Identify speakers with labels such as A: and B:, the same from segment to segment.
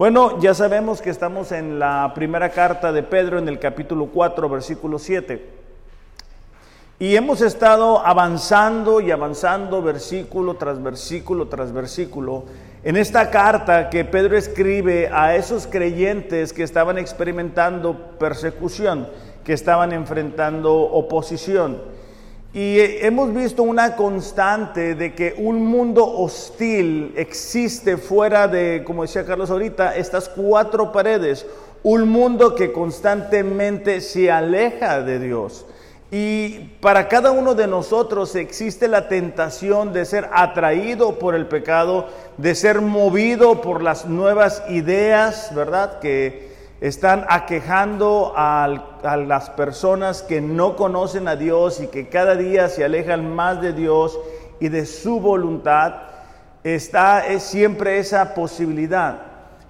A: Bueno, ya sabemos que estamos en la primera carta de Pedro en el capítulo 4, versículo 7. Y hemos estado avanzando y avanzando versículo tras versículo tras versículo en esta carta que Pedro escribe a esos creyentes que estaban experimentando persecución, que estaban enfrentando oposición. Y hemos visto una constante de que un mundo hostil existe fuera de, como decía Carlos ahorita, estas cuatro paredes. Un mundo que constantemente se aleja de Dios. Y para cada uno de nosotros existe la tentación de ser atraído por el pecado, de ser movido por las nuevas ideas, ¿verdad? Que están aquejando a, las personas que no conocen a Dios y que cada día se alejan más de Dios y de su voluntad, está es siempre esa posibilidad.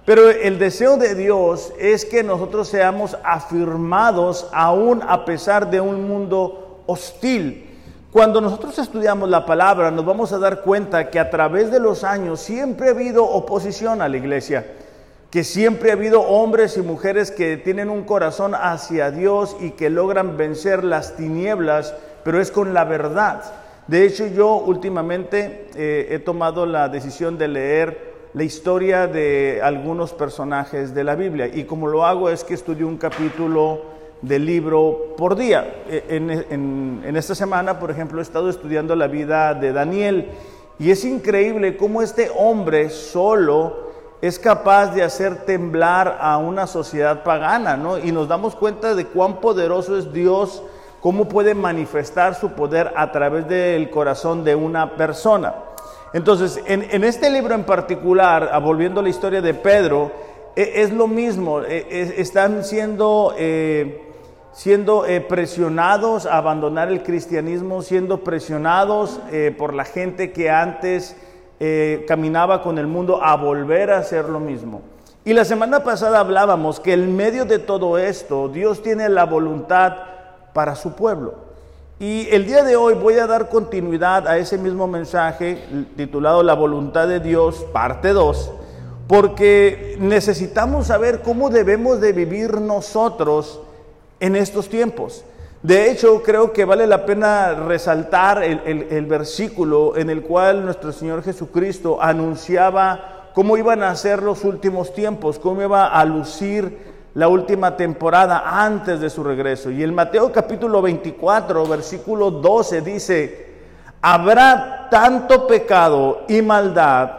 A: Pero el deseo de Dios es que nosotros seamos afirmados aún a pesar de un mundo hostil. Cuando nosotros estudiamos la palabra nos vamos a dar cuenta que a través de los años siempre ha habido oposición a la iglesia que siempre ha habido hombres y mujeres que tienen un corazón hacia Dios y que logran vencer las tinieblas, pero es con la verdad. De hecho, yo últimamente eh, he tomado la decisión de leer la historia de algunos personajes de la Biblia y como lo hago es que estudio un capítulo del libro por día. E, en, en esta semana, por ejemplo, he estado estudiando la vida de Daniel y es increíble cómo este hombre solo es capaz de hacer temblar a una sociedad pagana, ¿no? Y nos damos cuenta de cuán poderoso es Dios, cómo puede manifestar su poder a través del corazón de una persona. Entonces, en, este libro en particular, ah, volviendo a la historia de Pedro, e, es lo mismo, e, están siendo, eh, siendo eh, presionados a abandonar el cristianismo, siendo presionados eh, por la gente que antes eh, caminaba con el mundo a volver a hacer lo mismo. Y la semana pasada hablábamos que en medio de todo esto Dios tiene la voluntad para su pueblo. Y el día de hoy voy a dar continuidad a ese mismo mensaje titulado La voluntad de Dios, parte 2, porque necesitamos saber cómo debemos de vivir nosotros en estos tiempos. De hecho, creo que vale la pena resaltar el, versículo en el cual nuestro Señor Jesucristo anunciaba cómo iban a ser los últimos tiempos, cómo iba a lucir la última temporada antes de su regreso. Y el Mateo capítulo 24, versículo 12 dice, habrá tanto pecado y maldad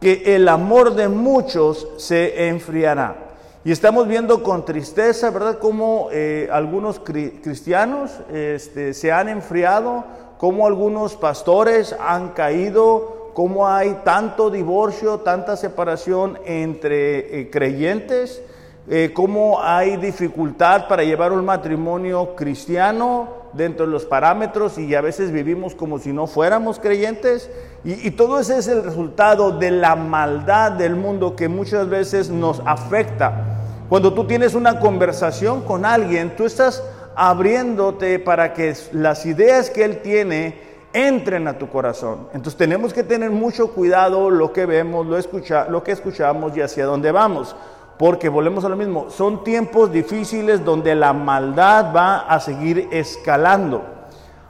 A: que el amor de muchos se enfriará. Y estamos viendo con tristeza, ¿verdad?, cómo eh, algunos cristianos este, se han enfriado, cómo algunos pastores han caído, cómo hay tanto divorcio, tanta separación entre eh, creyentes, eh, cómo hay dificultad para llevar un matrimonio cristiano dentro de los parámetros y a veces vivimos como si no fuéramos creyentes. Y, todo ese es el resultado de la maldad del mundo que muchas veces nos afecta. Cuando tú tienes una conversación con alguien, tú estás abriéndote para que las ideas que él tiene entren a tu corazón. Entonces tenemos que tener mucho cuidado lo que vemos, lo, escucha, lo que escuchamos y hacia dónde vamos. Porque volvemos a lo mismo, son tiempos difíciles donde la maldad va a seguir escalando.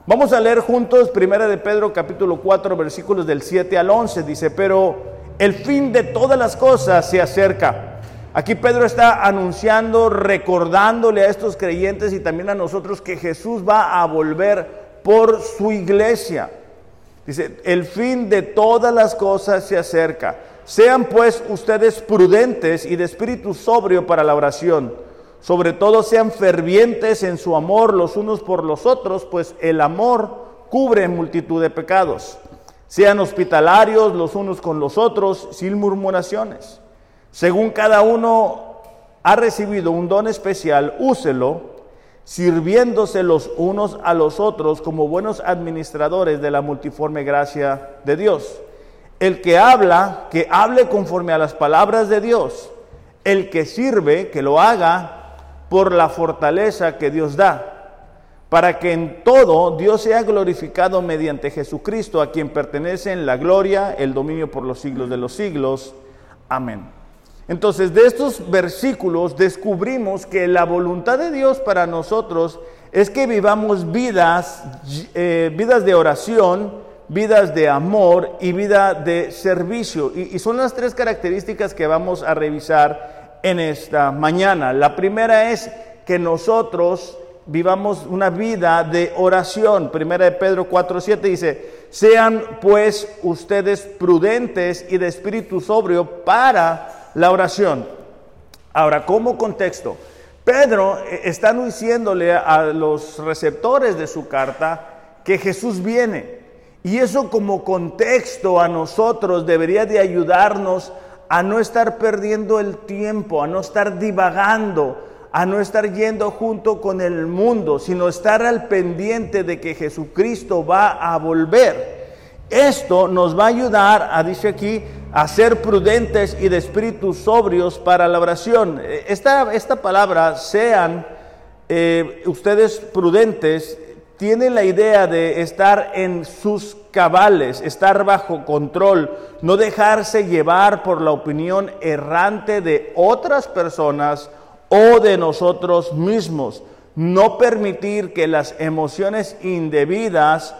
A: Vamos a leer juntos Primera de Pedro capítulo 4 versículos del 7 al 11. Dice, pero el fin de todas las cosas se acerca. Aquí Pedro está anunciando, recordándole a estos creyentes y también a nosotros que Jesús va a volver por su iglesia. Dice, el fin de todas las cosas se acerca. Sean pues ustedes prudentes y de espíritu sobrio para la oración. Sobre todo sean fervientes en su amor los unos por los otros, pues el amor cubre multitud de pecados. Sean hospitalarios los unos con los otros sin murmuraciones. Según cada uno ha recibido un don especial, úselo, sirviéndose los unos a los otros como buenos administradores de la multiforme gracia de Dios. El que habla, que hable conforme a las palabras de Dios. El que sirve, que lo haga por la fortaleza que Dios da, para que en todo Dios sea glorificado mediante Jesucristo, a quien pertenecen la gloria, el dominio por los siglos de los siglos. Amén. Entonces, de estos versículos descubrimos que la voluntad de Dios para nosotros es que vivamos vidas, eh, vidas de oración, vidas de amor y vida de servicio. Y, son las tres características que vamos a revisar en esta mañana. La primera es que nosotros vivamos una vida de oración. Primera de Pedro 4:7 dice, "Sean pues ustedes prudentes y de espíritu sobrio para la oración." Ahora, como contexto, Pedro eh, está diciéndole a los receptores de su carta que Jesús viene. Y eso como contexto a nosotros debería de ayudarnos a no estar perdiendo el tiempo, a no estar divagando, a no estar yendo junto con el mundo, sino estar al pendiente de que Jesucristo va a volver. Esto nos va a ayudar, a, dice aquí, a ser prudentes y de espíritus sobrios para la oración. Esta, esta palabra, sean eh, ustedes prudentes, tiene la idea de estar en sus cabales, estar bajo control, no dejarse llevar por la opinión errante de otras personas o de nosotros mismos. No permitir que las emociones indebidas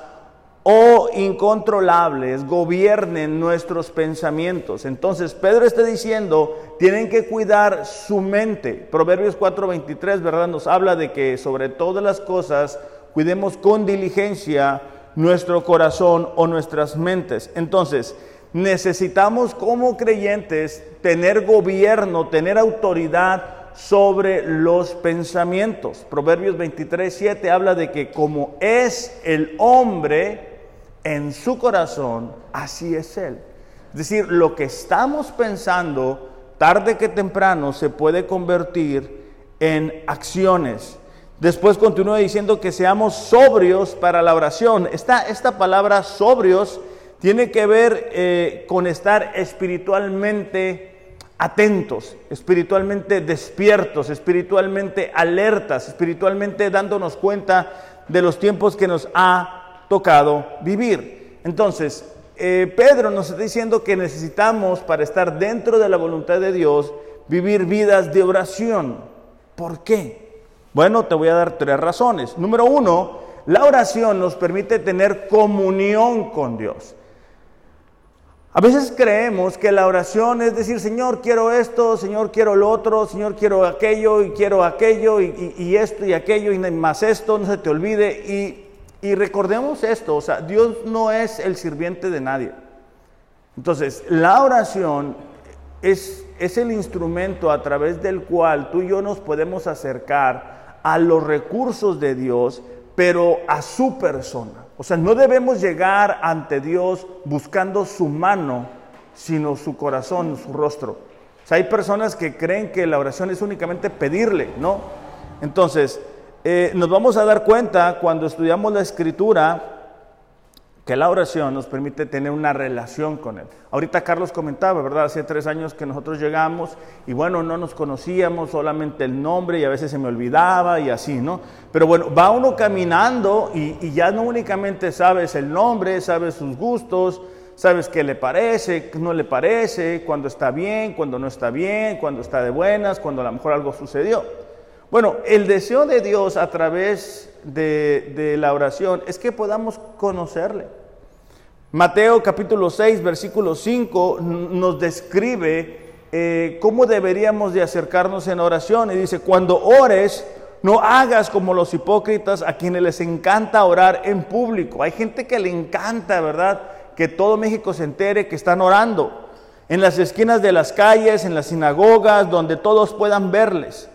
A: o incontrolables gobiernen nuestros pensamientos. Entonces Pedro está diciendo, tienen que cuidar su mente. Proverbios 4:23, ¿verdad? Nos habla de que sobre todas las cosas cuidemos con diligencia nuestro corazón o nuestras mentes. Entonces, necesitamos como creyentes tener gobierno, tener autoridad sobre los pensamientos. Proverbios 23, 7 habla de que como es el hombre en su corazón, así es él. Es decir, lo que estamos pensando, tarde que temprano, se puede convertir en acciones. Después continúa diciendo que seamos sobrios para la oración. Esta, esta palabra sobrios tiene que ver eh, con estar espiritualmente atentos, espiritualmente despiertos, espiritualmente alertas, espiritualmente dándonos cuenta de los tiempos que nos ha tocado vivir. Entonces, eh, Pedro nos está diciendo que necesitamos, para estar dentro de la voluntad de Dios, vivir vidas de oración. ¿Por qué? Bueno, te voy a dar tres razones. Número uno, la oración nos permite tener comunión con Dios. A veces creemos que la oración es decir, Señor, quiero esto, Señor, quiero lo otro, Señor, quiero aquello y quiero aquello y, esto y aquello y más esto, no se te olvide. Y, y recordemos esto, o sea, Dios no es el sirviente de nadie. Entonces, la oración es, es el instrumento a través del cual tú y yo nos podemos acercar a los recursos de Dios, pero a su persona. O sea, no debemos llegar ante Dios buscando su mano, sino su corazón, su rostro. O sea, hay personas que creen que la oración es únicamente pedirle, ¿no? Entonces, eh, nos vamos a dar cuenta cuando estudiamos la escritura que la oración nos permite tener una relación con Él. Ahorita Carlos comentaba, ¿verdad? Hace tres años que nosotros llegamos y bueno, no nos conocíamos, solamente el nombre y a veces se me olvidaba y así, ¿no? Pero bueno, va uno caminando y, ya no únicamente sabes el nombre, sabes sus gustos, sabes qué le parece, qué no le parece, cuando está bien, cuando no está bien, cuando está de buenas, cuando a lo mejor algo sucedió. Bueno, el deseo de Dios a través de, la oración es que podamos conocerle. Mateo capítulo 6, versículo 5 nos describe eh, cómo deberíamos de acercarnos en oración. Y dice, cuando ores, no hagas como los hipócritas a quienes les encanta orar en público. Hay gente que le encanta, ¿verdad? Que todo México se entere que están orando. En las esquinas de las calles, en las sinagogas, donde todos puedan verles.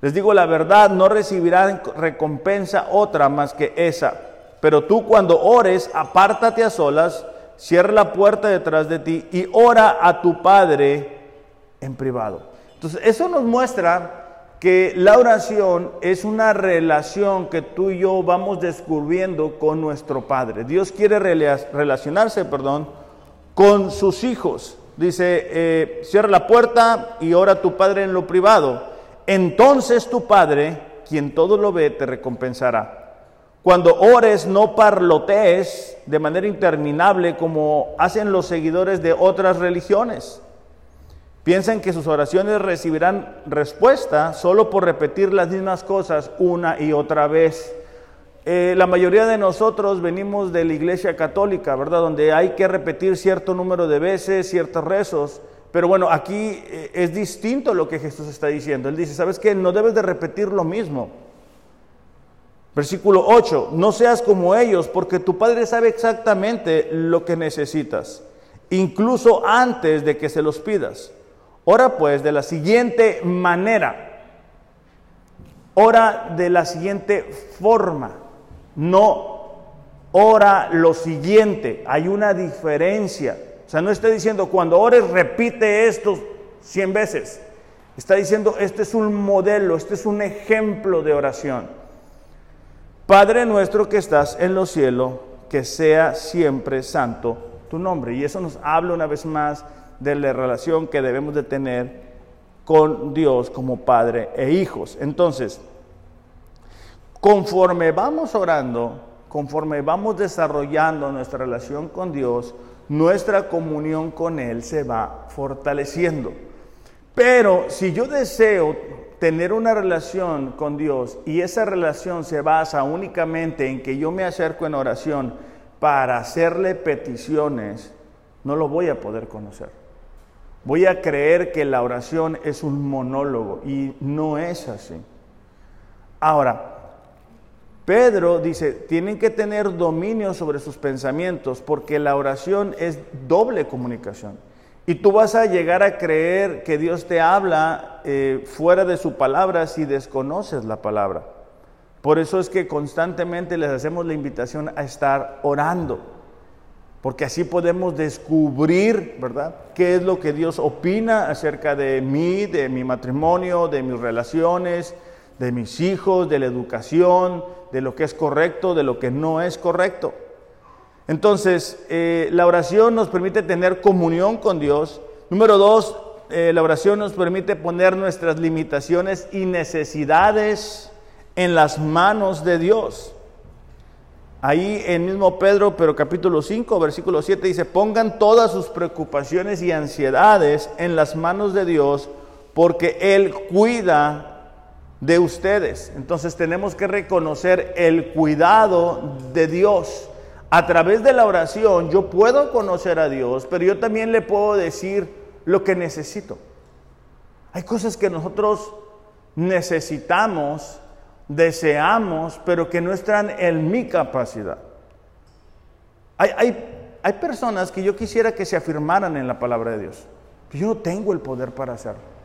A: Les digo la verdad, no recibirán recompensa otra más que esa. Pero tú cuando ores, apártate a solas, cierra la puerta detrás de ti y ora a tu Padre en privado. Entonces, eso nos muestra que la oración es una relación que tú y yo vamos descubriendo con nuestro Padre. Dios quiere relacionarse, perdón, con sus hijos. Dice, eh, cierra la puerta y ora a tu Padre en lo privado entonces tu Padre, quien todo lo ve, te recompensará. Cuando ores, no parlotees de manera interminable como hacen los seguidores de otras religiones. Piensan que sus oraciones recibirán respuesta solo por repetir las mismas cosas una y otra vez. Eh, la mayoría de nosotros venimos de la iglesia católica, ¿verdad? Donde hay que repetir cierto número de veces, ciertos rezos. Pero bueno, aquí eh, es distinto lo que Jesús está diciendo. Él dice, ¿sabes qué? No debes de repetir lo mismo. Versículo 8, no seas como ellos, porque tu Padre sabe exactamente lo que necesitas, incluso antes de que se los pidas. Ora pues de la siguiente manera, ora de la siguiente forma, no ora lo siguiente, hay una diferencia. O sea, no está diciendo cuando ores repite esto cien veces. Está diciendo, este es un modelo, este es un ejemplo de oración. Padre nuestro que estás en los cielos, que sea siempre santo tu nombre. Y eso nos habla una vez más de la relación que debemos de tener con Dios como Padre e hijos. Entonces, conforme vamos orando, conforme vamos desarrollando nuestra relación con Dios, nuestra comunión con Él se va fortaleciendo. Pero si yo deseo tener una relación con Dios y esa relación se basa únicamente en que yo me acerco en oración para hacerle peticiones, no lo voy a poder conocer. Voy a creer que la oración es un monólogo y no es así. Ahora, Pedro dice, tienen que tener dominio sobre sus pensamientos porque la oración es doble comunicación. Y tú vas a llegar a creer que Dios te habla eh, fuera de su palabra si desconoces la palabra. Por eso es que constantemente les hacemos la invitación a estar orando porque así podemos descubrir, ¿verdad?, qué es lo que Dios opina acerca de mí, de mi matrimonio, de mis relaciones, de mis hijos, de la educación, de lo que es correcto, de lo que no es correcto. Entonces, eh, la oración nos permite tener comunión con Dios. Número dos, eh, la oración nos permite poner nuestras limitaciones y necesidades en las manos de Dios. Ahí en mismo Pedro, pero capítulo 5, versículo 7 dice, pongan todas sus preocupaciones y ansiedades en las manos de Dios, porque Él cuida de ustedes. Entonces tenemos que reconocer el cuidado de Dios. A través de la oración yo puedo conocer a Dios, pero yo también le puedo decir lo que necesito. Hay cosas que nosotros necesitamos deseamos, pero que no están en mi capacidad. Hay, hay, personas que yo quisiera que se afirmaran en la palabra de Dios. Yo no tengo el poder para hacerlo.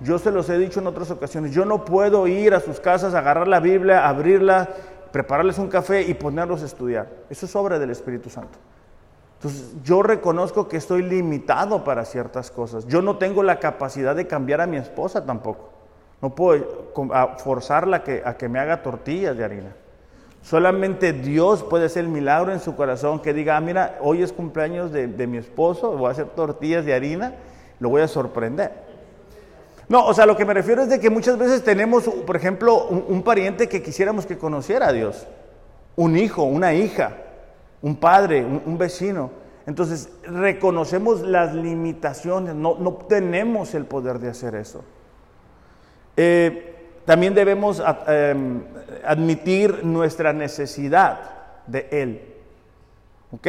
A: Yo se los he dicho en otras ocasiones. Yo no puedo ir a sus casas, agarrar la Biblia, abrirla, prepararles un café y ponerlos a estudiar. Eso es obra del Espíritu Santo. Entonces, yo reconozco que estoy limitado para ciertas cosas. Yo no tengo la capacidad de cambiar a mi esposa tampoco. No puedo forzarla a que, me haga tortillas de harina. Solamente Dios puede hacer el milagro en su corazón que diga, ah, mira, hoy es cumpleaños de, mi esposo, voy a hacer tortillas de harina, lo voy a sorprender. No, o sea, lo que me refiero es de que muchas veces tenemos, por ejemplo, un, pariente que quisiéramos que conociera a Dios, un hijo, una hija, un padre, un, vecino. Entonces, reconocemos las limitaciones, no, no tenemos el poder de hacer eso. Eh, también debemos em, admitir nuestra necesidad de Él. ¿Ok?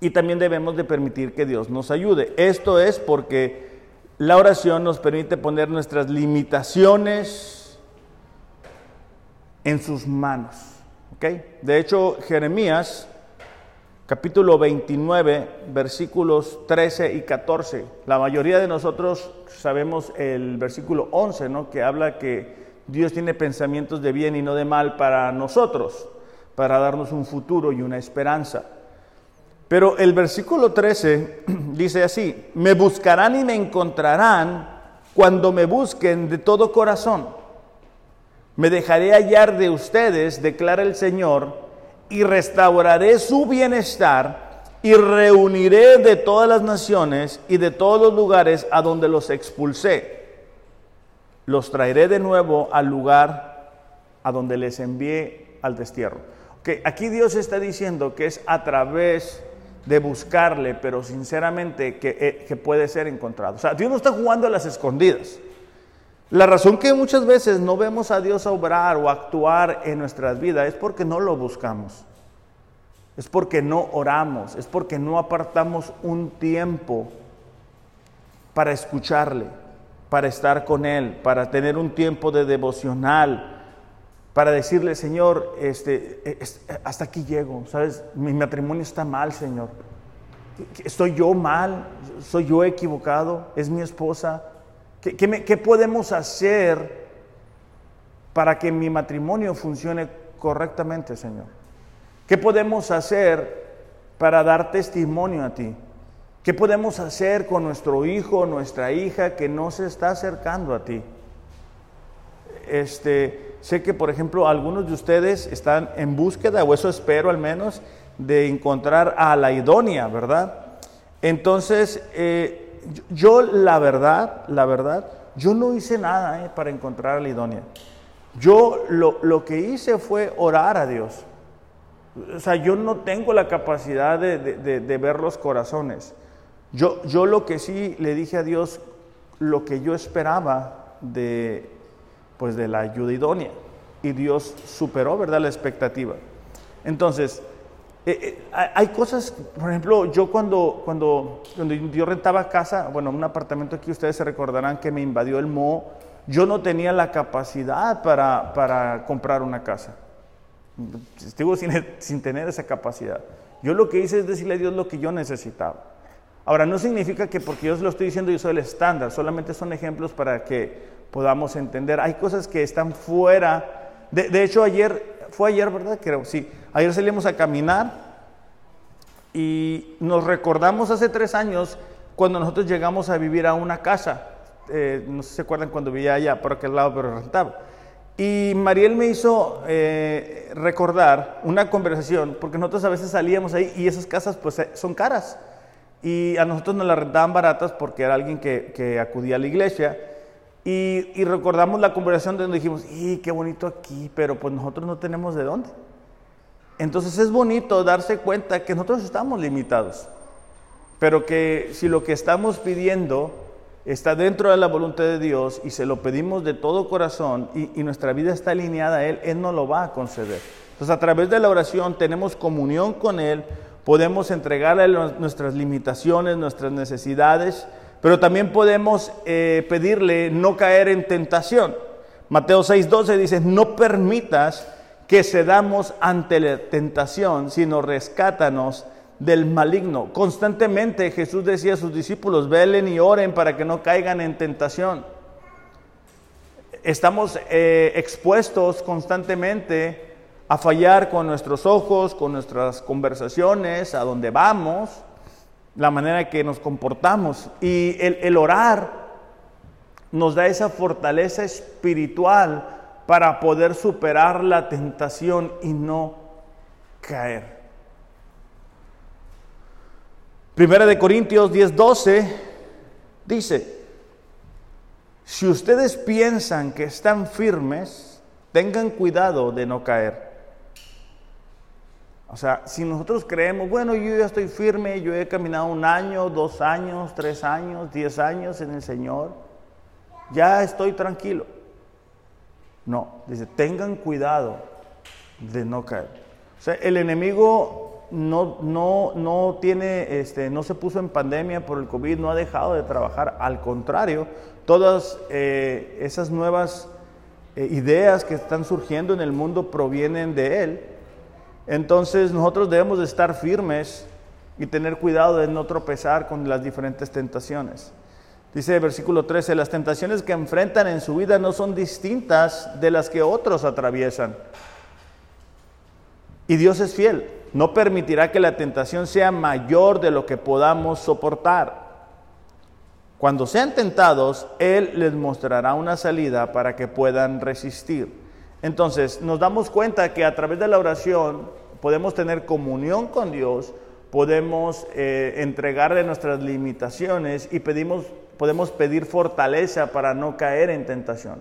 A: Y también debemos de permitir que Dios nos ayude. Esto es porque la oración nos permite poner nuestras limitaciones en sus manos. De hecho, Jeremías capítulo 29, versículos 13 y 14. La mayoría de nosotros sabemos el versículo 11, ¿no? que habla que Dios tiene pensamientos de bien y no de mal para nosotros, para darnos un futuro y una esperanza. Pero el versículo 13 dice así, me buscarán y me encontrarán cuando me busquen de todo corazón. Me dejaré hallar de ustedes, declara el Señor, y restauraré su bienestar y reuniré de todas las naciones y de todos los lugares a donde los expulsé. Los traeré de nuevo al lugar a donde les envié al destierro. Okay, aquí Dios está diciendo que es a través de buscarle, pero sinceramente que, eh, que puede ser encontrado. O sea, Dios no está jugando a las escondidas. La razón que muchas veces no vemos a Dios obrar o actuar en nuestras vidas es porque no lo buscamos. Es porque no oramos, es porque no apartamos un tiempo para escucharle, para estar con Él, para tener un tiempo de devocional, para decirle, Señor, este, e, hasta aquí llego, ¿sabes? Mi matrimonio está mal, Señor. ¿Estoy yo mal? ¿Soy yo equivocado? ¿Es mi esposa? ¿Qué, qué podemos hacer para que mi matrimonio funcione correctamente, Señor? ¿Qué podemos hacer para dar testimonio a ti? ¿Qué podemos hacer con nuestro hijo, nuestra hija que no se está acercando a ti? Este, sé que, por ejemplo, algunos de ustedes están en búsqueda, o eso espero al menos, de encontrar a la idónea, ¿verdad? Entonces, eh, yo la verdad, la verdad, yo no hice nada eh, para encontrar a la idónea. Yo lo, lo, que hice fue orar a Dios. O sea, yo no tengo la capacidad de, de, de ver los corazones. Yo, yo lo que sí le dije a Dios, lo que yo esperaba de, pues de la ayuda idónea. Y Dios superó, ¿verdad?, la expectativa. Entonces, eh, eh, hay cosas, por ejemplo, yo cuando, cuando, cuando yo rentaba casa, bueno, un apartamento aquí, ustedes se recordarán que me invadió el moho, yo no tenía la capacidad para, para comprar una casa. Estuve sin, sin tener esa capacidad. Yo lo que hice es decirle a Dios lo que yo necesitaba. Ahora, no significa que porque yo se lo estoy diciendo yo soy el estándar, solamente son ejemplos para que podamos entender. Hay cosas que están fuera. De, hecho, ayer, fue ayer, ¿verdad? Creo, sí. Ayer salimos a caminar y nos recordamos hace tres años cuando nosotros llegamos a vivir a una casa. Eh, no sé si se acuerdan cuando vivía allá por aquel lado, pero rentaba. Y Mariel me hizo eh, recordar una conversación, porque nosotros a veces salíamos ahí y esas casas pues eh, son caras. Y a nosotros nos las rentaban baratas porque era alguien que, que acudía a la iglesia. Y, y, recordamos la conversación donde dijimos, ¡y qué bonito aquí! Pero pues nosotros no tenemos de dónde. Entonces es bonito darse cuenta que nosotros estamos limitados. Pero que si lo que estamos pidiendo está dentro de la voluntad de Dios y se lo pedimos de todo corazón y, y nuestra vida está alineada a Él, Él no lo va a conceder. Entonces a través de la oración tenemos comunión con Él, podemos entregarle nuestras limitaciones, nuestras necesidades, pero también podemos eh, pedirle no caer en tentación. Mateo 6:12 dice, no permitas que cedamos ante la tentación, sino rescátanos del maligno. Constantemente Jesús decía a sus discípulos, velen y oren para que no caigan en tentación. Estamos eh, expuestos constantemente a fallar con nuestros ojos, con nuestras conversaciones, a dónde vamos, la manera que nos comportamos. Y el, orar nos da esa fortaleza espiritual para poder superar la tentación y no caer. Primera de Corintios 10:12 dice, si ustedes piensan que están firmes, tengan cuidado de no caer. O sea, si nosotros creemos, bueno, yo ya estoy firme, yo he caminado un año, dos años, tres años, diez años en el Señor, ya estoy tranquilo. No, dice, tengan cuidado de no caer. O sea, el enemigo no, no, no tiene, este, no se puso en pandemia por el COVID, no ha dejado de trabajar, al contrario, todas eh, esas nuevas eh, ideas que están surgiendo en el mundo provienen de él entonces nosotros debemos de estar firmes y tener cuidado de no tropezar con las diferentes tentaciones. Dice el versículo 13, las tentaciones que enfrentan en su vida no son distintas de las que otros atraviesan. Y Dios es fiel, no permitirá que la tentación sea mayor de lo que podamos soportar. Cuando sean tentados, Él les mostrará una salida para que puedan resistir. Entonces, nos damos cuenta que a través de la oración podemos tener comunión con Dios, podemos eh, entregarle nuestras limitaciones y pedimos, podemos pedir fortaleza para no caer en tentación.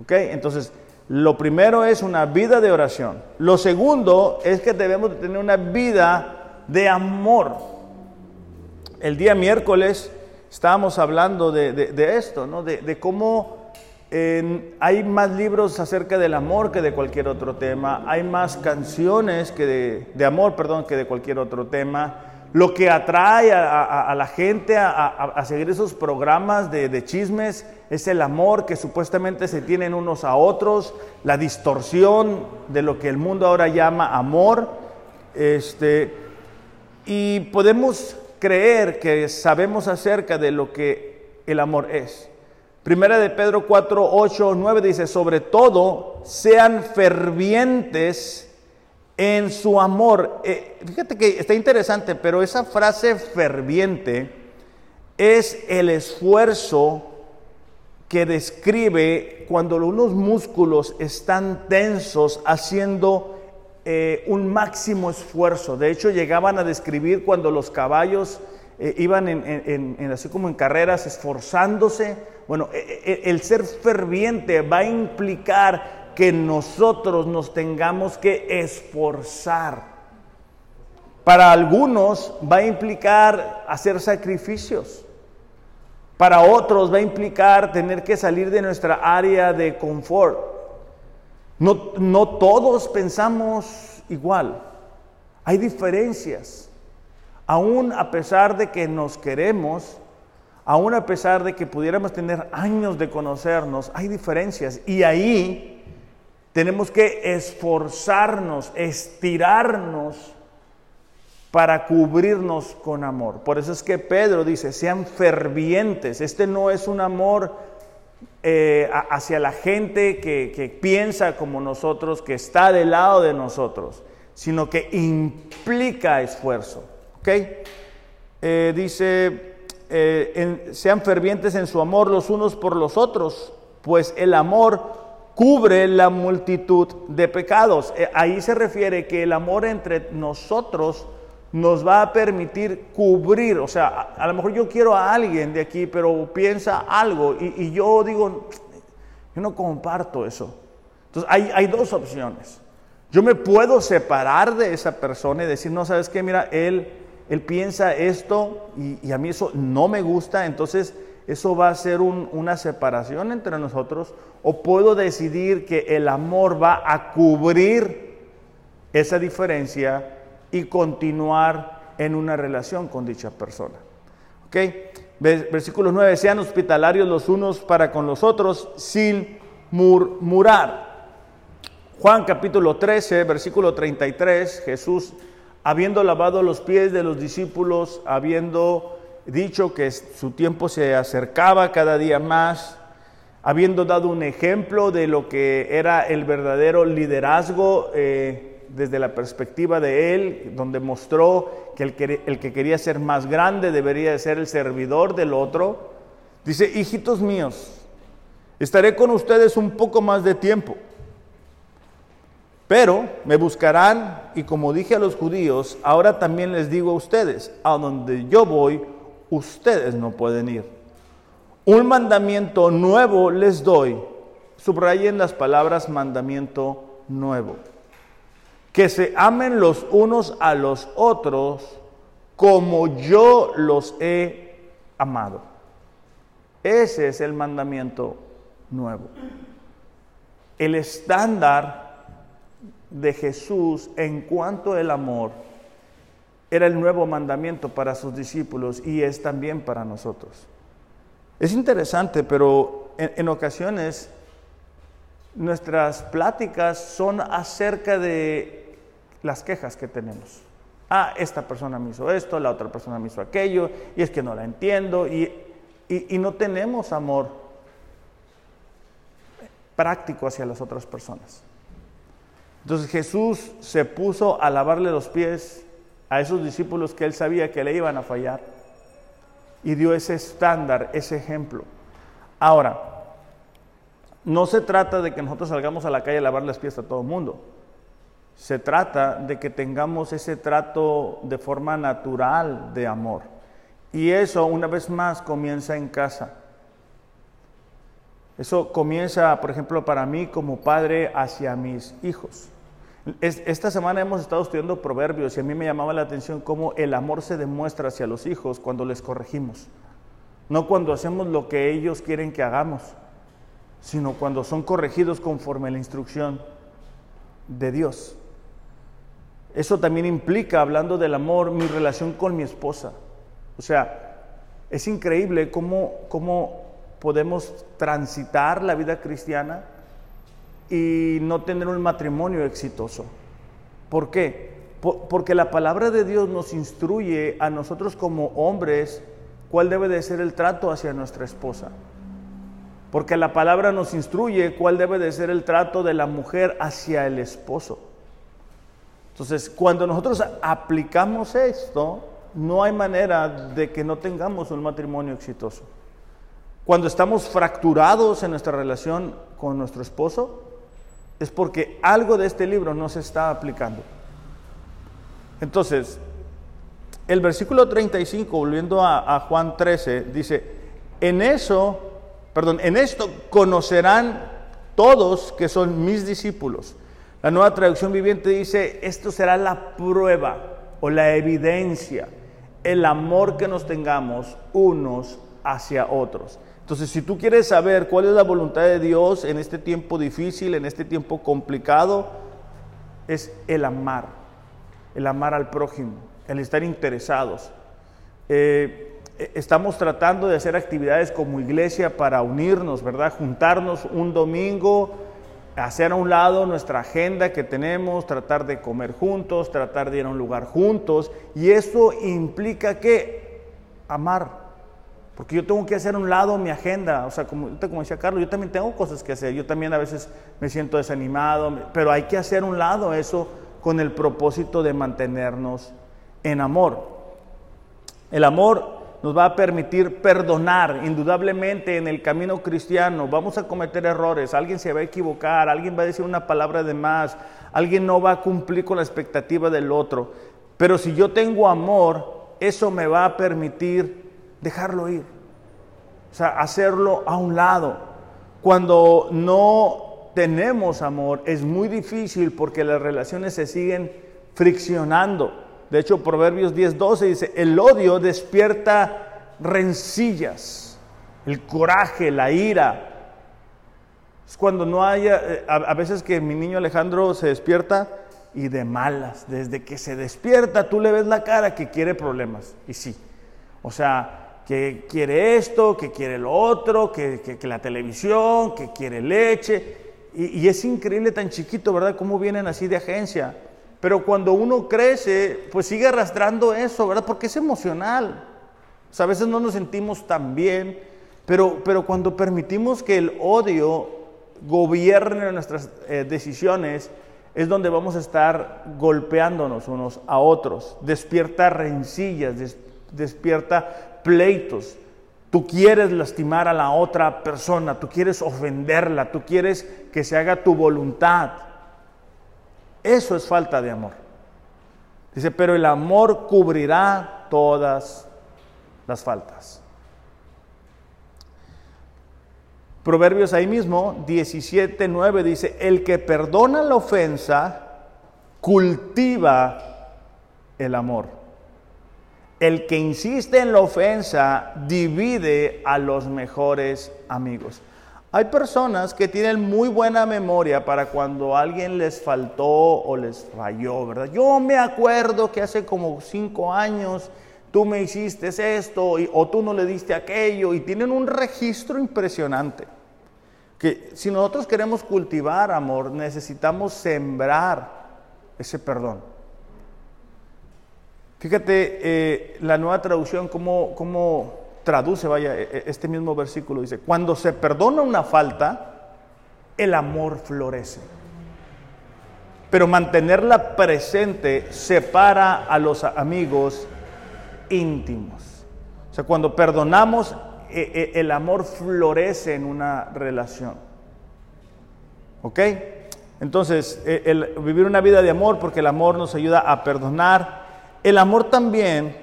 A: ¿Ok? Entonces, lo primero es una vida de oración. Lo segundo es que debemos tener una vida de amor. el día miércoles estábamos hablando de, esto, ¿no? de, cómo hay más libros acerca del amor que de cualquier otro tema, hay más canciones que de, amor, perdón, que de cualquier otro tema. Lo que atrae a, la gente a, seguir esos programas de, chismes es el amor que supuestamente se tienen unos a otros, la distorsión de lo que el mundo ahora llama amor. Este, y podemos creer que sabemos acerca de lo que el amor es. Primera de Pedro 4, 8, 9 dice, sobre todo sean fervientes en su amor. Eh, fíjate que está interesante, pero esa frase ferviente es el esfuerzo que describe cuando unos músculos están tensos haciendo eh, un máximo esfuerzo. De hecho, llegaban a describir cuando los caballos eh, iban en, así como en carreras esforzándose. Bueno, e, e, el ser ferviente va a implicar que nosotros nos tengamos que esforzar. Para algunos va a implicar hacer sacrificios. Para otros va a implicar tener que salir de nuestra área de confort. No, no todos pensamos igual. Hay diferencias. Aún a pesar de que nos queremos, aún a pesar de que pudiéramos tener años de conocernos, hay diferencias. Y ahí tenemos que esforzarnos, estirarnos para cubrirnos con amor. Por eso es que Pedro dice, sean fervientes. Este no es un amor eh, hacia la gente que, piensa como nosotros, que está del lado de nosotros, sino que implica esfuerzo. ¿Ok? Eh, dice, eh, sean fervientes en su amor los unos por los otros, pues el amor cubre la multitud de pecados. ahí se refiere que el amor entre nosotros nos va a permitir cubrir, o sea, a, lo mejor yo quiero a alguien de aquí, pero piensa algo y, yo digo, yo no comparto eso. Entonces hay, hay, dos opciones. Yo me puedo separar de esa persona y decir, no, sabes qué, mira, él, él piensa esto y, a mí eso no me gusta, entonces eso va a ser una separación entre nosotros. O puedo decidir que el amor va a cubrir esa diferencia y continuar en una relación con dicha persona. ¿Ok? Versículo 9, sean hospitalarios los unos para con los otros sin murmurar. Juan capítulo 13, versículo 33, Jesús, habiendo lavado los pies de los discípulos, habiendo dicho que su tiempo se acercaba cada día más, habiendo dado un ejemplo de lo que era el verdadero liderazgo, eh, desde la perspectiva de él, donde mostró que el, que el que quería ser más grande debería ser el servidor del otro. Dice, hijitos míos, estaré con ustedes un poco más de tiempo, pero me buscarán y como dije a los judíos, ahora también les digo a ustedes, a donde yo voy, ustedes no pueden ir. Un mandamiento nuevo les doy. Subrayen las palabras mandamiento nuevo que se amen los unos a los otros como yo los he amado. Ese es el mandamiento nuevo. El estándar de Jesús en cuanto al amor era el nuevo mandamiento para sus discípulos y es también para nosotros. Es interesante, pero en, ocasiones nuestras pláticas son acerca de las quejas que tenemos. Ah, esta persona me hizo esto, la otra persona me hizo aquello, y es que no la entiendo, y, y, no tenemos amor práctico hacia las otras personas. Entonces Jesús se puso a lavarle los pies a esos discípulos que él sabía que le iban a fallar y dio ese estándar, ese ejemplo. Ahora, no se trata de que nosotros salgamos a la calle a lavar los pies a todo el mundo. Se trata de que tengamos ese trato de forma natural de amor. Y eso, una vez más, comienza en casa. Eso comienza, por ejemplo, para mí como padre hacia mis hijos. Esta semana hemos estado estudiando proverbios y a mí me llamaba la atención cómo el amor se demuestra hacia los hijos cuando les corregimos. No cuando hacemos lo que ellos quieren que hagamos, sino cuando son corregidos conforme a la instrucción de Dios. Eso también implica, hablando del amor, mi relación con mi esposa. O sea, es increíble cómo, cómo podemos transitar la vida cristiana y no tener un matrimonio exitoso. ¿Por qué? porque la palabra de Dios nos instruye a nosotros como hombres cuál debe de ser el trato hacia nuestra esposa. Porque la palabra nos instruye cuál debe de ser el trato de la mujer hacia el esposo. Entonces, cuando nosotros aplicamos esto, no hay manera de que no tengamos un matrimonio exitoso. Cuando estamos fracturados en nuestra relación con nuestro esposo, es porque algo de este libro no se está aplicando. Entonces, el versículo 35, volviendo a, Juan 13, dice, en eso, perdón, en esto conocerán todos que son mis discípulos. La nueva traducción viviente dice, esto será la prueba o la evidencia, el amor que nos tengamos unos hacia otros. Entonces, si tú quieres saber cuál es la voluntad de Dios en este tiempo difícil, en este tiempo complicado, es el amar, el amar al prójimo, el estar interesados. Eh, estamos tratando de hacer actividades como iglesia para unirnos, ¿verdad? Juntarnos un domingo, hacer a un lado nuestra agenda que tenemos, tratar de comer juntos, tratar de ir a un lugar juntos, y eso implica que amar porque yo tengo que hacer a un lado mi agenda, o sea, como, como decía Carlos, yo también tengo cosas que hacer, yo también a veces me siento desanimado, pero hay que hacer un lado eso con el propósito de mantenernos en amor. El amor nos va a permitir perdonar, indudablemente en el camino cristiano. Vamos a cometer errores, alguien se va a equivocar, alguien va a decir una palabra de más, alguien no va a cumplir con la expectativa del otro, pero si yo tengo amor, eso me va a permitir dejarlo ir. O sea, hacerlo a un lado. Cuando no tenemos amor es muy difícil porque las relaciones se siguen friccionando. De hecho, Proverbios 10:12 dice, el odio despierta rencillas, el coraje, la ira. Es cuando no haya, eh, a, veces que mi niño Alejandro se despierta y de malas, desde que se despierta tú le ves la cara que quiere problemas. Y sí, o sea, que quiere esto, que quiere lo otro, que, la televisión, que quiere leche. Y, es increíble tan chiquito, ¿verdad? Cómo vienen así de agencia. Pero cuando uno crece, pues sigue arrastrando eso, ¿verdad? Porque es emocional. O sea, a veces no nos sentimos tan bien, pero, pero cuando permitimos que el odio gobierne nuestras eh, decisiones, es donde vamos a estar golpeándonos unos a otros. Despierta rencillas, despierta pleitos. Tú quieres lastimar a la otra persona, tú quieres ofenderla, tú quieres que se haga tu voluntad. Eso es falta de amor. Dice, pero el amor cubrirá todas las faltas. Proverbios ahí mismo, 17, 9 dice, el que perdona la ofensa cultiva el amor. El que insiste en la ofensa divide a los mejores amigos. Hay personas que tienen muy buena memoria para cuando alguien les faltó o les falló, ¿verdad? Yo me acuerdo que hace como cinco años tú me hiciste esto o tú no le diste aquello y tienen un registro impresionante. Que si nosotros queremos cultivar amor, necesitamos sembrar ese perdón. Fíjate eh, la nueva traducción, cómo, cómo traduce, vaya, e, e, este mismo versículo. Dice, cuando se perdona una falta, el amor florece. Pero mantenerla presente separa a los amigos íntimos. O sea, cuando perdonamos, e, el amor florece en una relación. ¿Ok? Entonces, vivir una vida de amor, porque el amor nos ayuda a perdonar, el amor también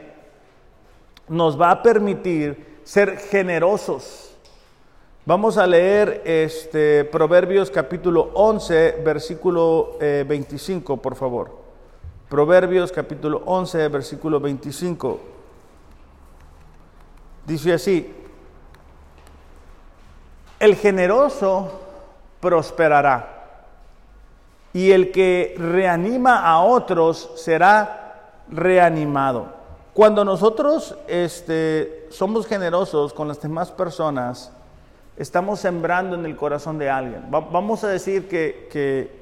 A: nos va a permitir ser generosos. Vamos a leer este, Proverbios capítulo 11, versículo 25, eh, por favor. Proverbios capítulo 11, versículo 25. Dice así, el generoso prosperará y el que reanima a otros será reanimado. Cuando nosotros este, somos generosos con las demás personas, estamos sembrando en el corazón de alguien. vamos a decir que,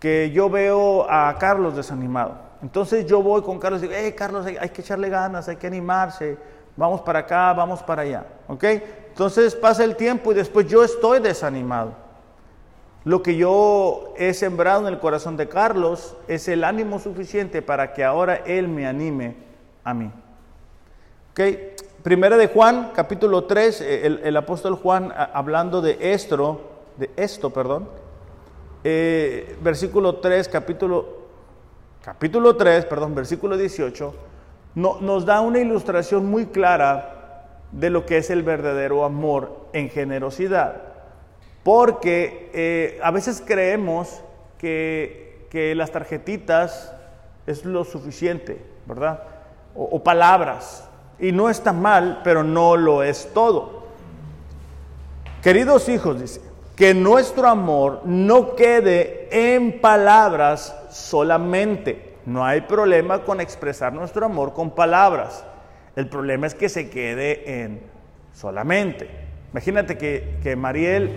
A: que, yo veo a Carlos desanimado. Entonces yo voy con Carlos y digo, hey Carlos, hay, que echarle ganas, hay que animarse, vamos para acá, vamos para allá. ¿Ok? Entonces pasa el tiempo y después yo estoy desanimado. Lo que yo he sembrado en el corazón de Carlos es el ánimo suficiente para que ahora él me anime a mí. ¿Ok? Primera de Juan, capítulo 3, eh, el, apóstol Juan hablando de esto, de esto, perdón, eh, versículo 3, capítulo, capítulo 3, perdón, versículo 18, no, nos da una ilustración muy clara de lo que es el verdadero amor en generosidad. Porque eh, a veces creemos que, que, las tarjetitas es lo suficiente, ¿verdad? o palabras, y no está mal, pero no lo es todo. Queridos hijos, dice, que nuestro amor no quede en palabras solamente. No hay problema con expresar nuestro amor con palabras. El problema es que se quede en solamente. Imagínate que, que Mariel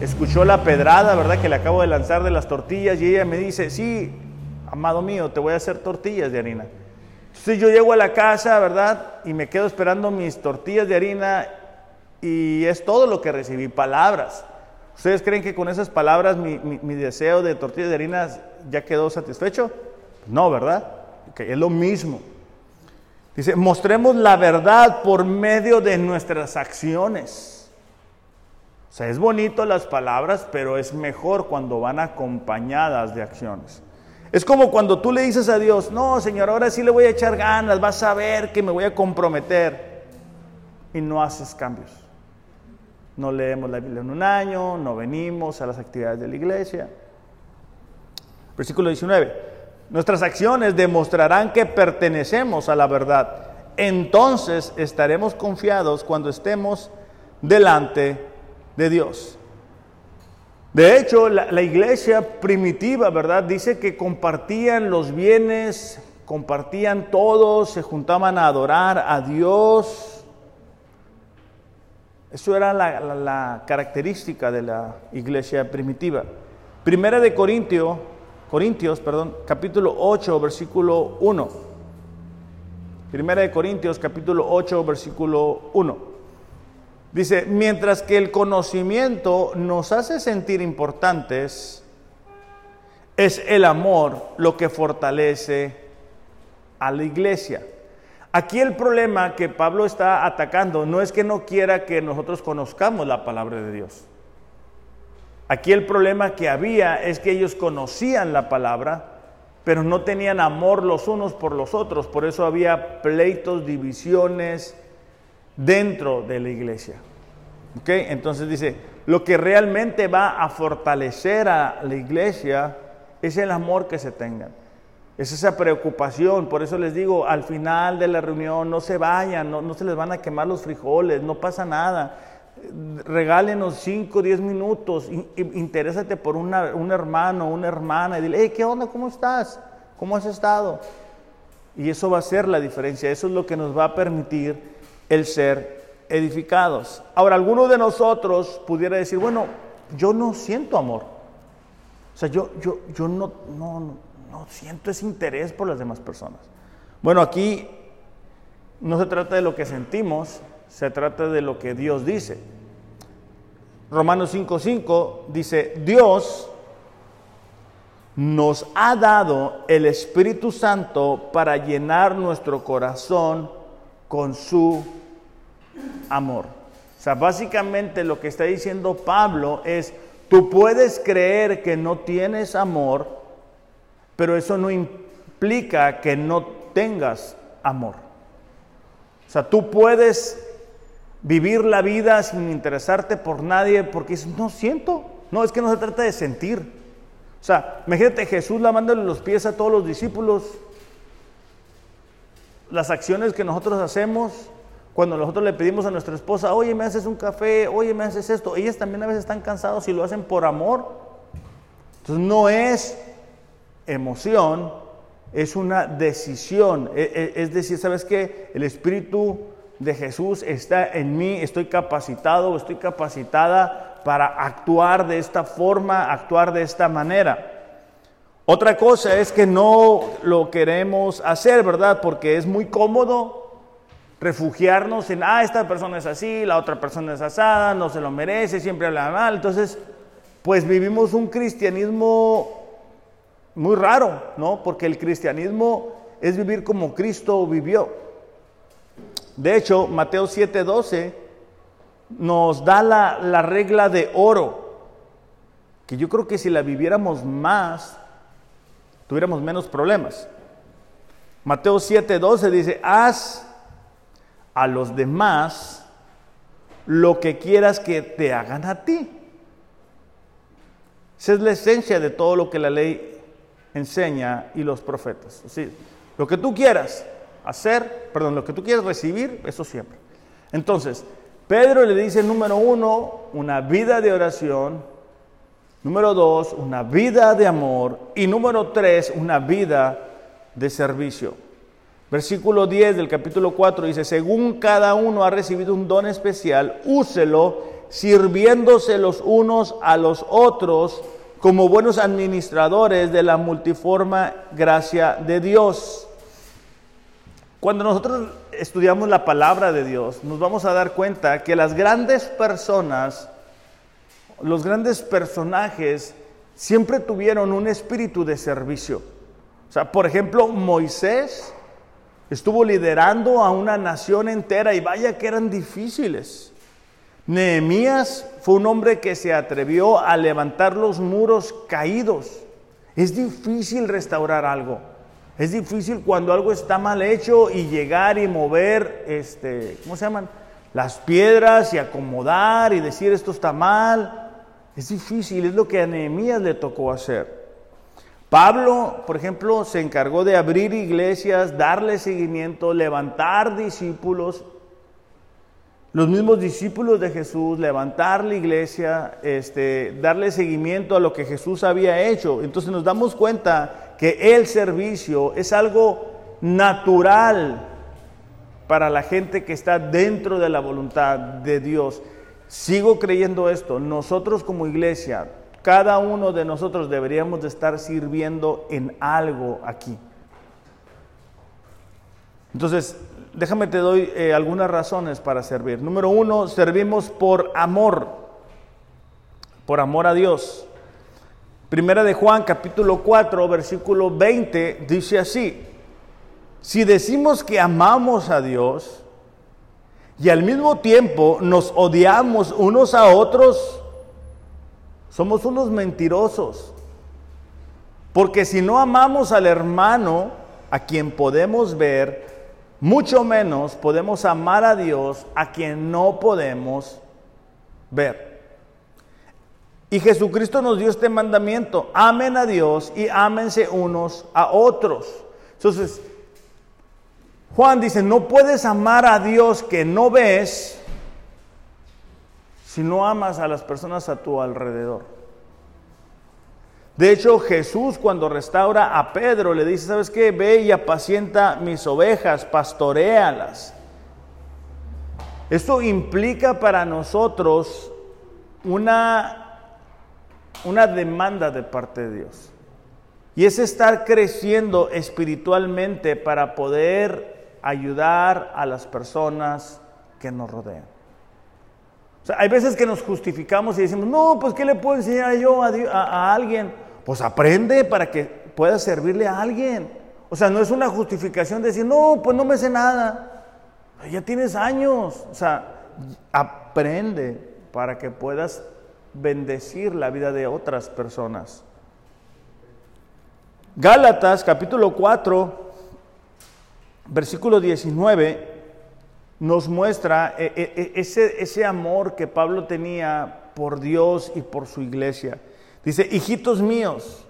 A: escuchó la pedrada, ¿verdad? Que le acabo de lanzar de las tortillas y ella me dice, sí, amado mío, te voy a hacer tortillas de harina. Entonces yo llego a la casa, ¿verdad? Y me quedo esperando mis tortillas de harina y es todo lo que recibí, palabras. ¿Ustedes creen que con esas palabras mi, deseo de tortillas de harina ya quedó satisfecho? No, ¿verdad? es lo mismo. Dice, mostremos la verdad por medio de nuestras acciones. O sea, es bonito las palabras, pero es mejor cuando van acompañadas de acciones. Es como cuando tú le dices a Dios, no, Señor, ahora sí le voy a echar ganas, vas a ver que me voy a comprometer. Y no haces cambios. No leemos la Biblia en un año, no venimos a las actividades de la iglesia. Versículo 19. Nuestras acciones demostrarán que pertenecemos a la verdad. Entonces estaremos confiados cuando estemos delante de Dios. De hecho, la, iglesia primitiva, ¿verdad? Dice que compartían los bienes, compartían todo, se juntaban a adorar a Dios. Eso era la, característica de la iglesia primitiva. Primera de Corintio, Corintios, perdón, capítulo 8, versículo 1. Primera de Corintios, capítulo 8, versículo 1. Dice, mientras que el conocimiento nos hace sentir importantes, es el amor lo que fortalece a la iglesia. Aquí el problema que Pablo está atacando no es que no quiera que nosotros conozcamos la palabra de Dios. Aquí el problema que había es que ellos conocían la palabra, pero no tenían amor los unos por los otros. Por eso había pleitos, divisiones, dentro de la iglesia. ¿Ok? Entonces dice, lo que realmente va a fortalecer a la iglesia es el amor que se tengan. Es esa preocupación, por eso les digo, al final de la reunión no se vayan, no, se les van a quemar los frijoles, no pasa nada. Regálenos 5 o 10 minutos, interésate por un hermano, una hermana, y dile, hey, ¿qué onda? ¿Cómo estás? ¿Cómo has estado? Y eso va a ser la diferencia, eso es lo que nos va a permitir el ser edificados. Ahora, alguno de nosotros pudiera decir, bueno, yo no siento amor. O sea, yo, yo, yo no, no, no siento ese interés por las demás personas. Bueno, aquí no se trata de lo que sentimos, se trata de lo que Dios dice. Romanos 5:5 dice, Dios nos ha dado el Espíritu Santo para llenar nuestro corazón con su amor. O sea, básicamente lo que está diciendo Pablo es, tú puedes creer que no tienes amor, pero eso no implica que no tengas amor. O sea, tú puedes vivir la vida sin interesarte por nadie porque dices, no siento. No, es que no se trata de sentir. O sea, imagínate Jesús lavándole los pies a todos los discípulos. Las acciones que nosotros hacemos cuando nosotros le pedimos a nuestra esposa, oye, me haces un café, oye, me haces esto. Ellas también a veces están cansados y lo hacen por amor. Entonces no es emoción, es una decisión. E, e, es decir, ¿sabes qué? El Espíritu de Jesús está en mí, estoy capacitado, estoy capacitada para actuar de esta forma, actuar de esta manera. Otra cosa es que no lo queremos hacer, ¿verdad? Porque es muy cómodo refugiarnos en, ah, esta persona es así, la otra persona es asada, no se lo merece, siempre habla mal. Entonces, pues vivimos un cristianismo muy raro, ¿no? Porque el cristianismo es vivir como Cristo vivió. De hecho, Mateo 7:12 nos da la, la regla de oro, que yo creo que si la viviéramos más, tuviéramos menos problemas. Mateo 7:12 dice, haz a los demás lo que quieras que te hagan a ti. Esa es la esencia de todo lo que la ley enseña y los profetas. lo que tú quieras hacer, perdón, lo que tú quieras recibir, eso siempre. Entonces, Pedro le dice, número uno, una vida de oración. Número dos, una vida de amor. Y número tres, una vida de servicio. Versículo 10 del capítulo 4 dice, según cada uno ha recibido un don especial, úselo sirviéndose los unos a los otros como buenos administradores de la multiforme gracia de Dios. Cuando nosotros estudiamos la palabra de Dios, nos vamos a dar cuenta que las grandes personas, los grandes personajes, siempre tuvieron un espíritu de servicio. O sea, por ejemplo, Moisés Estuvo liderando a una nación entera y vaya que eran difíciles. Nehemías fue un hombre que se atrevió a levantar los muros caídos. Es difícil restaurar algo. Es difícil cuando algo está mal hecho y llegar y mover, este, ¿cómo se llaman? Las piedras y acomodar y decir esto está mal. Es difícil, es lo que a Nehemías le tocó hacer. Pablo, por ejemplo, se encargó de abrir iglesias, darle seguimiento, levantar discípulos. Los mismos discípulos de Jesús, levantar la iglesia, este, darle seguimiento a lo que Jesús había hecho. Entonces nos damos cuenta que el servicio es algo natural para la gente que está dentro de la voluntad de Dios. Sigo creyendo esto. Nosotros como iglesia cada uno de nosotros deberíamos de estar sirviendo en algo aquí. Entonces, déjame te doy eh, algunas razones para servir. Número uno, servimos por amor, por amor a Dios. Primera de Juan, capítulo 4, versículo 20, dice así, si decimos que amamos a Dios y al mismo tiempo nos odiamos unos a otros, somos unos mentirosos. Porque si no amamos al hermano a quien podemos ver, mucho menos podemos amar a Dios a quien no podemos ver. Y Jesucristo nos dio este mandamiento, amen a Dios y ámense unos a otros. Entonces, Juan dice, no puedes amar a Dios que no ves si no amas a las personas a tu alrededor. De hecho, Jesús cuando restaura a Pedro le dice, ¿sabes qué? Ve y apacienta mis ovejas, pastorealas. Esto implica para nosotros una, una demanda de parte de Dios. Y es estar creciendo espiritualmente para poder ayudar a las personas que nos rodean hay veces que nos justificamos y decimos, no, pues ¿qué le puedo enseñar yo a, alguien? Pues aprende para que puedas servirle a alguien. O sea, no es una justificación de decir, no, pues no me sé nada. Ya tienes años. O sea, aprende para que puedas bendecir la vida de otras personas. Gálatas capítulo 4, versículo 19 nos muestra eh, eh, ese, ese amor que Pablo tenía por Dios y por su iglesia. Dice, hijitos míos,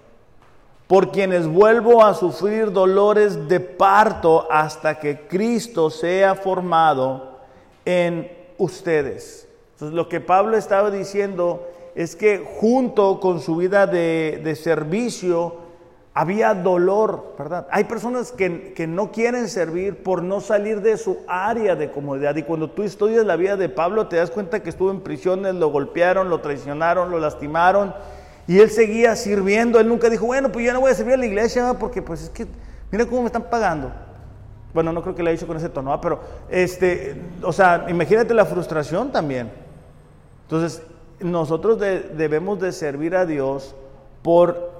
A: por quienes vuelvo a sufrir dolores de parto hasta que Cristo sea formado en ustedes. Entonces lo que Pablo estaba diciendo es que junto con su vida de, de servicio, había dolor, ¿verdad? Hay personas que, que, no quieren servir por no salir de su área de comodidad. Y cuando tú estudias la vida de Pablo, te das cuenta que estuvo en prisiones, lo golpearon, lo traicionaron, lo lastimaron. Y él seguía sirviendo. Él nunca dijo, bueno, pues yo no voy a servir a la iglesia porque pues es que, mira cómo me están pagando. Bueno, no creo que le haya dicho con ese tono, pero, este, o sea, imagínate la frustración también. Entonces, nosotros debemos de servir a Dios por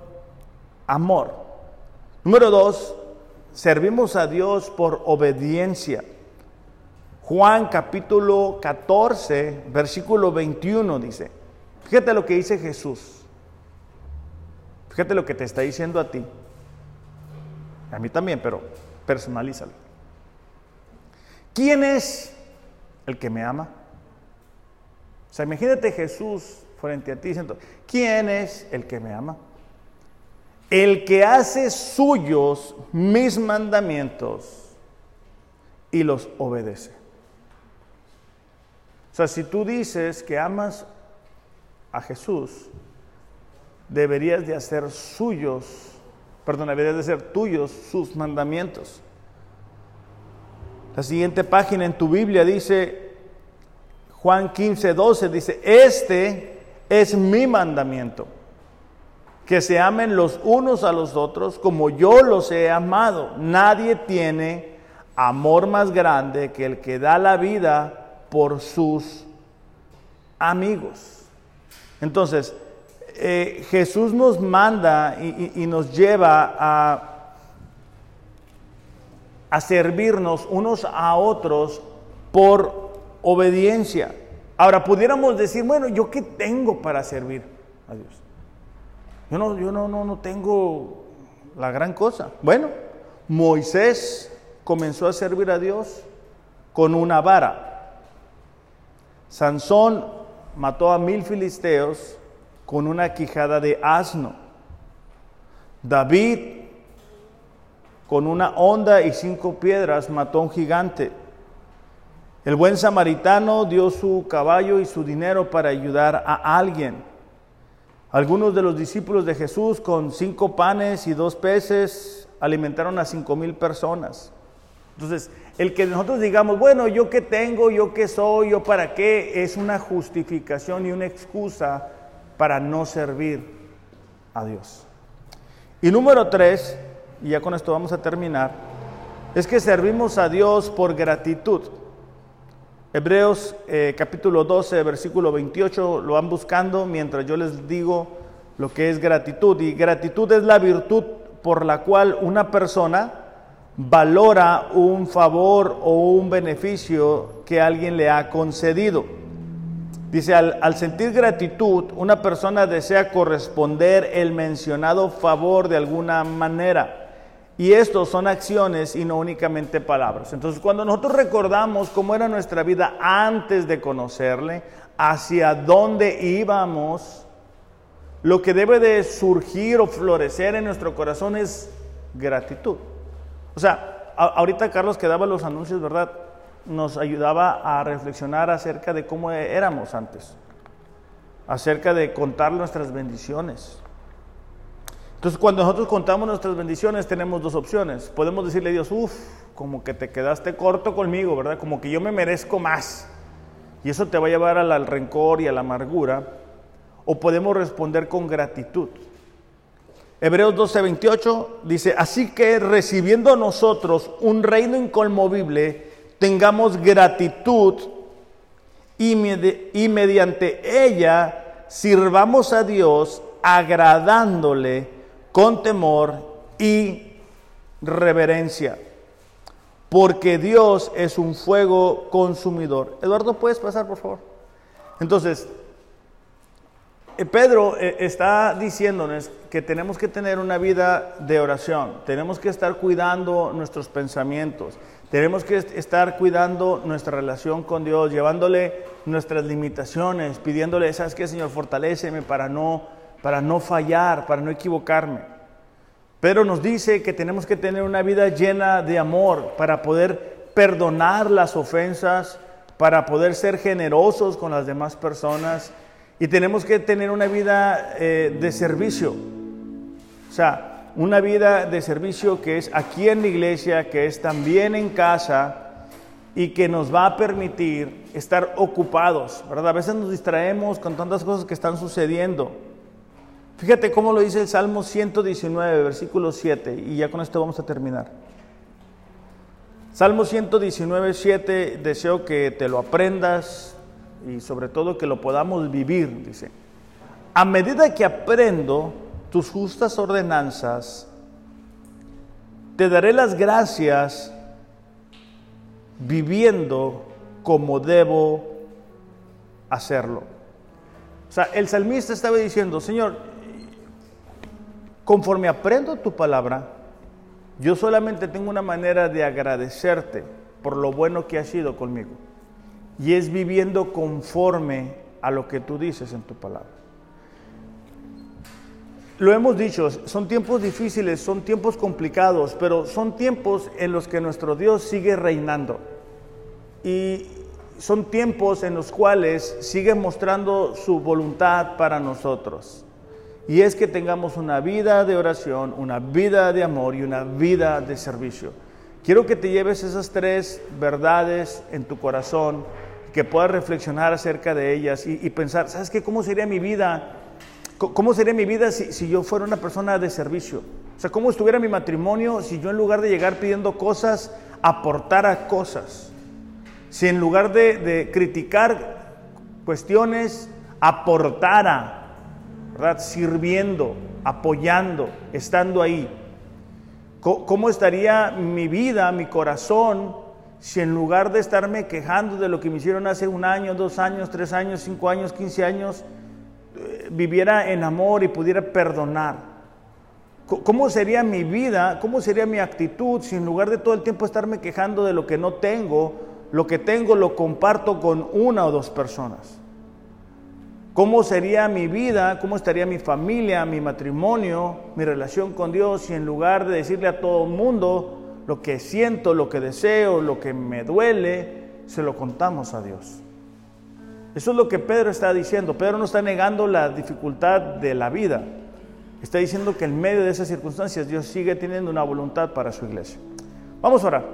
A: amor. Número dos, servimos a Dios por obediencia. Juan capítulo 14, versículo 21 dice, fíjate lo que dice Jesús, fíjate lo que te está diciendo a ti, a mí también, pero personalízalo. ¿Quién es el que me ama? O sea, imagínate Jesús frente a ti diciendo, ¿quién es el que me ama? El que hace suyos mis mandamientos y los obedece. O sea, si tú dices que amas a Jesús, deberías de hacer suyos, perdón, deberías de ser tuyos sus mandamientos. La siguiente página en tu Biblia dice, Juan 15, 12, dice, este es mi mandamiento que se amen los unos a los otros como yo los he amado. Nadie tiene amor más grande que el que da la vida por sus amigos. Entonces, eh, Jesús nos manda y, nos lleva a, a servirnos unos a otros por obediencia. Ahora, pudiéramos decir, bueno, ¿yo qué tengo para servir a Dios? Yo no, yo no, no, no tengo la gran cosa. Bueno, Moisés comenzó a servir a Dios con una vara. Sansón mató a mil filisteos con una quijada de asno. David con una honda y cinco piedras mató a un gigante. El buen samaritano dio su caballo y su dinero para ayudar a alguien. Algunos de los discípulos de Jesús con cinco panes y dos peces alimentaron a cinco mil personas. Entonces, el que nosotros digamos, bueno, yo qué tengo, yo qué soy, yo para qué, es una justificación y una excusa para no servir a Dios. Y número tres, y ya con esto vamos a terminar, es que servimos a Dios por gratitud. Hebreos eh, capítulo 12, versículo 28, lo van buscando mientras yo les digo lo que es gratitud. Y gratitud es la virtud por la cual una persona valora un favor o un beneficio que alguien le ha concedido. Dice, al, al, sentir gratitud, una persona desea corresponder el mencionado favor de alguna manera. Y estos son acciones y no únicamente palabras. Entonces, cuando nosotros recordamos cómo era nuestra vida antes de conocerle, hacia dónde íbamos, lo que debe de surgir o florecer en nuestro corazón es gratitud. O sea, ahorita Carlos que daba los anuncios, ¿verdad? Nos ayudaba a reflexionar acerca de cómo éramos antes, acerca de contar nuestras bendiciones. Entonces, cuando nosotros contamos nuestras bendiciones, tenemos dos opciones. Podemos decirle a Dios, uff, como que te quedaste corto conmigo, ¿verdad? Como que yo me merezco más. Y eso te va a llevar al, rencor y a la amargura. O podemos responder con gratitud. Hebreos 12:28 dice, así que recibiendo nosotros un reino inconmovible, tengamos gratitud y, y mediante ella sirvamos a Dios agradándole con temor y reverencia, porque Dios es un fuego consumidor. Eduardo, ¿puedes pasar, por favor? Entonces, eh, Pedro eh, está diciéndonos que tenemos que tener una vida de oración, tenemos que estar cuidando nuestros pensamientos, tenemos que estar cuidando nuestra relación con Dios, llevándole nuestras limitaciones, pidiéndole, ¿sabes qué, Señor? Fortaléceme para no, para no fallar, para no equivocarme. Pedro nos dice que tenemos que tener una vida llena de amor para poder perdonar las ofensas, para poder ser generosos con las demás personas y tenemos que tener una vida eh, de servicio. O sea, una vida de servicio que es aquí en la iglesia, que es también en casa y que nos va a permitir estar ocupados, ¿verdad? A veces nos distraemos con tantas cosas que están sucediendo. Fíjate cómo lo dice el Salmo 119, versículo 7, y ya con esto vamos a terminar. Salmo 119, 7, deseo que te lo aprendas, y sobre todo que lo podamos vivir, dice. A medida que aprendo tus justas ordenanzas, te daré las gracias viviendo como debo hacerlo. O sea, el salmista estaba diciendo, Señor, conforme aprendo tu palabra, yo solamente tengo una manera de agradecerte por lo bueno que has sido conmigo y es viviendo conforme a lo que tú dices en tu palabra. Lo hemos dicho, son tiempos difíciles, son tiempos complicados, pero son tiempos en los que nuestro Dios sigue reinando. Y son tiempos en los cuales sigue mostrando su voluntad para nosotros. Y es que tengamos una vida de oración, una vida de amor y una vida de servicio. Quiero que te lleves esas tres verdades en tu corazón que puedas reflexionar acerca de ellas y, pensar, ¿sabes qué? ¿Cómo sería mi vida? ¿Cómo sería mi vida si, yo fuera una persona de servicio? O sea, ¿cómo estuviera mi matrimonio si yo en lugar de llegar pidiendo cosas, aportara cosas? Si en lugar de, criticar cuestiones, aportara, Sirviendo, apoyando, estando ahí. ¿Cómo estaría mi vida, mi corazón, si en lugar de estarme quejando de lo que me hicieron hace un año, dos años, tres años, cinco años, quince años, eh, viviera en amor y pudiera perdonar? ¿Cómo sería mi vida? ¿Cómo sería mi actitud si en lugar de todo el tiempo estarme quejando de lo que no tengo, lo que tengo lo comparto con una o dos personas? ¿Cómo sería mi vida? ¿Cómo estaría mi familia, mi matrimonio, mi relación con Dios si en lugar de decirle a todo el mundo, lo que siento, lo que deseo, lo que me duele, se lo contamos a Dios. Eso es lo que Pedro está diciendo. Pedro no está negando la dificultad de la vida. Está diciendo que en medio de esas circunstancias Dios sigue teniendo una voluntad para su iglesia. Vamos a orar.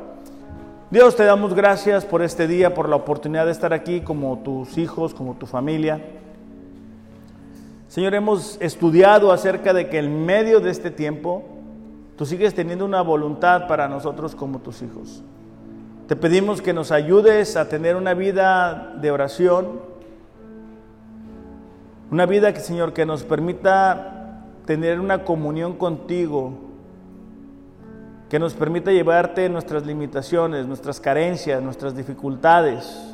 A: Dios, te damos gracias por este día, por la oportunidad de estar aquí como tus hijos, como tu familia. Señor, hemos estudiado acerca de que en medio de este tiempo Tú sigues teniendo una voluntad para nosotros como tus hijos. Te pedimos que nos ayudes a tener una vida de oración, una vida que, Señor, que nos permita tener una comunión contigo, que nos permita llevarte nuestras limitaciones, nuestras carencias, nuestras dificultades.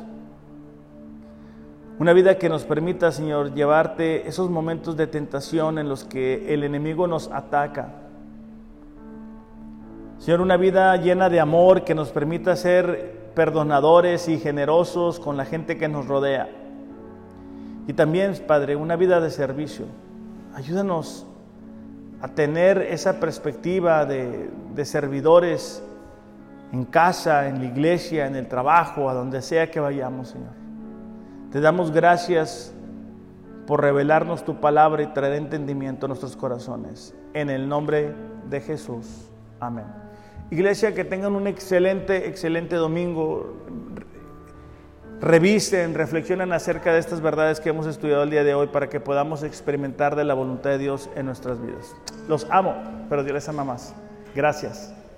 A: Una vida que nos permita, Señor, llevarte esos momentos de tentación en los que el enemigo nos ataca Señor, una vida llena de amor que nos permita ser perdonadores y generosos con la gente que nos rodea. Y también, Padre, una vida de servicio. Ayúdanos a tener esa perspectiva de, de servidores en casa, en la iglesia, en el trabajo, a donde sea que vayamos, Señor. Te damos gracias por revelarnos tu palabra y traer entendimiento a nuestros corazones. En el nombre de Jesús. Amén. Iglesia, que tengan un excelente, excelente domingo. Revisen, reflexionen acerca de estas verdades que hemos estudiado el día de hoy para que podamos experimentar de la voluntad de Dios en nuestras vidas. Los amo, pero Dios les ama más. Gracias.